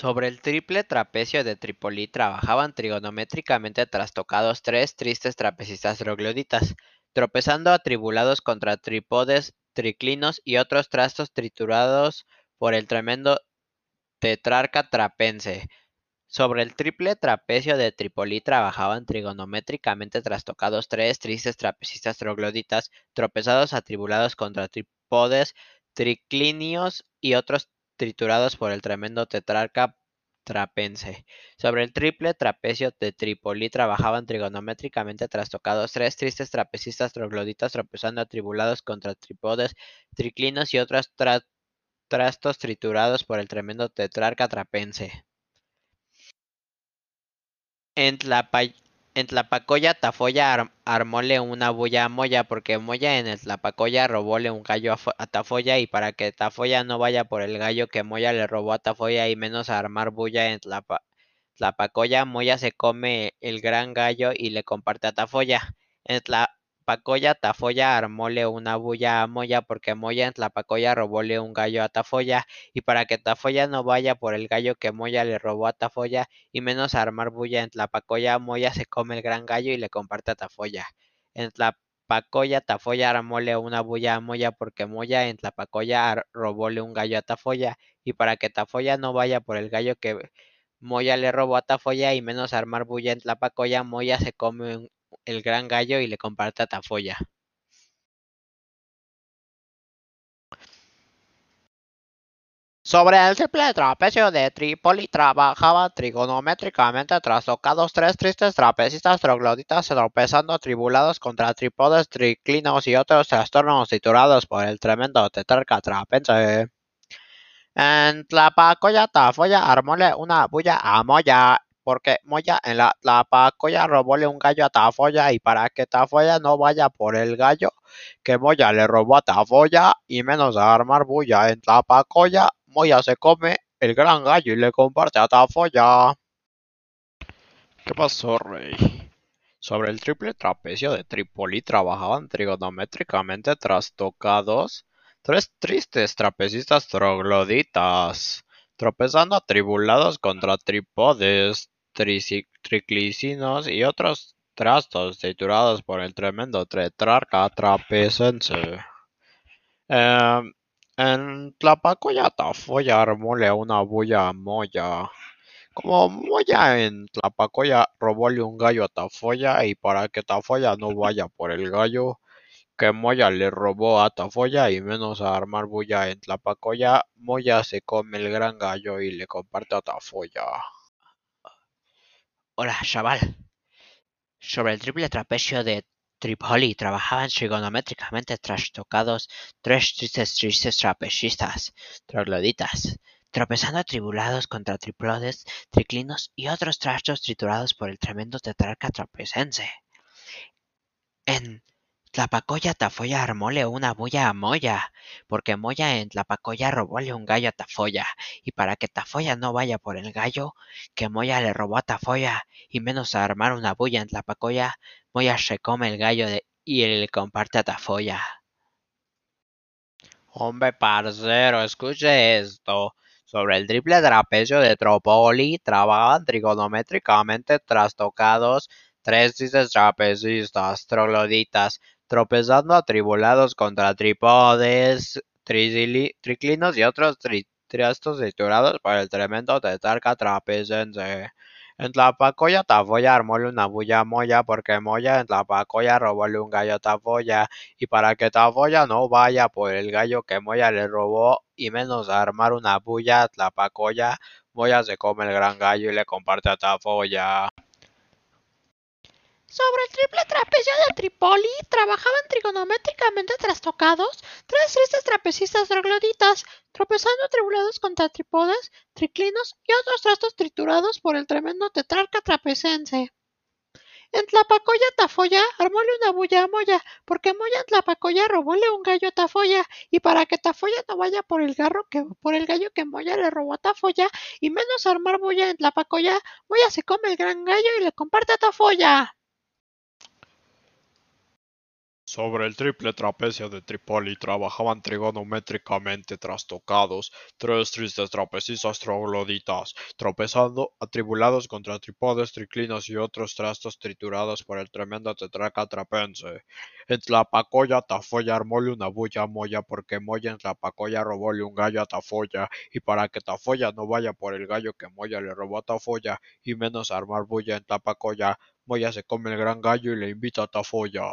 Sobre el triple trapecio de Trípoli trabajaban trigonométricamente trastocados tres tristes trapecistas trogloditas, tropezando atribulados contra trípodes, triclinos y otros trastos triturados por el tremendo tetrarca trapense. Sobre el triple trapecio de Trípoli trabajaban trigonométricamente trastocados tres tristes trapecistas trogloditas, tropezados atribulados contra trípodes, triclinios y otros triturados por el tremendo tetrarca trapense. Sobre el triple trapecio de Trípoli trabajaban trigonométricamente trastocados tres tristes trapecistas trogloditas tropezando atribulados contra trípodes, triclinos y otros trastos triturados por el tremendo tetrarca trapense. En Tlapacoya Tafoya armóle una bulla a Moya, porque Moya en el Tlapacoya robóle un gallo a, Tafoya, y para que Tafoya no vaya por el gallo que Moya le robó a Tafoya y menos a armar bulla en Tlapacoya, Moya se come el gran gallo y le comparte a Tafoya. En Tlapacoya Tafoya armóle una bulla a Moya, porque Moya en Tlapacoya robóle un gallo a Tafoya, y para que Tafoya no vaya por el gallo que Moya le robó a Tafoya, y menos armar bulla en Tlapacoya, Moya se come el gran gallo y le comparte a Tafoya. En Tlapacoya Tafoya armóle una bulla a Moya, porque Moya en Tlapacoya robóle un gallo a Tafoya, y para que Tafoya no vaya por el gallo que Moya le robó a Tafoya, y menos armar bulla en Tlapacoya, Moya se come el gran gallo y le comparte a Tafoya. Sobre el triple trapecio de Trípoli trabajaban trigonométricamente trastocados tres tristes trapecistas trogloditas tropezando atribulados contra trípodes, triclinos y otros trastornos titulados por el tremendo tetrarca trapense. En Tlapacoya Tafoya armóle una bulla a Moya porque Moya en la Tlapacoya robóle un gallo a Tafoya y para que Tafoya no vaya por el gallo que Moya le robó a Tafoya y menos a armar bulla en Tlapacoya, Moya se come el gran gallo y le comparte a Tafoya. ¿Qué pasó, rey? Sobre el triple trapecio de Trípoli trabajaban trigonométricamente trastocados tres tristes trapecistas trogloditas, tropezando atribulados contra trípodes, triclicinos y otros trastos triturados por el tremendo tetrarca trapezense. Em, en Tlapacoya Tafoya armóle una bulla Moya. Como Moya en Tlapacoya robóle un gallo a Tafoya y para que Tafoya no vaya por el gallo que Moya le robó a Tafoya y menos a armar bulla en Tlapacoya, Moya se come el gran gallo y le comparte a Tafoya. Hola, chaval. Sobre el triple trapecio de Tripoli trabajaban trigonométricamente trastocados tres tristes tristes trapecistas, trogloditas, tropezando atribulados contra triplodes, triclinos y otros trastos triturados por el tremendo tetrarca trapezense. En Tlapacoya Tafoya armóle una bulla a Moya, porque Moya en Tlapacoya robóle un gallo a Tafoya, y para que Tafoya no vaya por el gallo, que Moya le robó a Tafoya, y menos a armar una bulla en Tlapacoya, Moya se come el gallo y le comparte a Tafoya. Hombre, parcero, escuche esto. Sobre el triple trapecio de Tropoli trabajan trigonométricamente trastocados tres tristes trapecistas trogloditas tropezando atribulados contra trípodes, triclinos y otros trastos triturados por el tremendo tetarca trapezense. En Tlapacoya Tafoya armóle una bulla Moya, porque Moya en Tlapacoya robóle un gallo a Tafoya, y para que Tafoya no vaya por el gallo que Moya le robó, y menos armar una bulla a Tlapacoya, Moya se come el gran gallo y le comparte a Tafoya. Sobre el triple trapecio de Trípoli trabajaban trigonométricamente trastocados tres tristes trapecistas trogloditas, tropezando atribulados contra trípodes, triclinos y otros trastos triturados por el tremendo tetrarca trapezense. En Tlapacoya Tafoya armóle una bulla a Moya, porque Moya en Tlapacoya robóle un gallo a Tafoya, y para que Tafoya no vaya por el garro que por el gallo que Moya le robó a Tafoya, y menos armar bulla en Tlapacoya, Moya se come el gran gallo y le comparte a Tafoya. Sobre el triple trapecio de Tripoli trabajaban trigonométricamente trastocados tres tristes trapecistas trogloditas, tropezando atribulados contra tripodes, triclinos y otros trastos triturados por el tremendo tetraca trapense. En Tlapacoya Tafoya armóle una bulla Moya porque Moya en Tlapacoya robóle un gallo a Tafoya y para que Tafoya no vaya por el gallo que Moya le robó a Tafoya y menos armar bulla en Tlapacoya, Moya se come el gran gallo y le invita a Tafoya.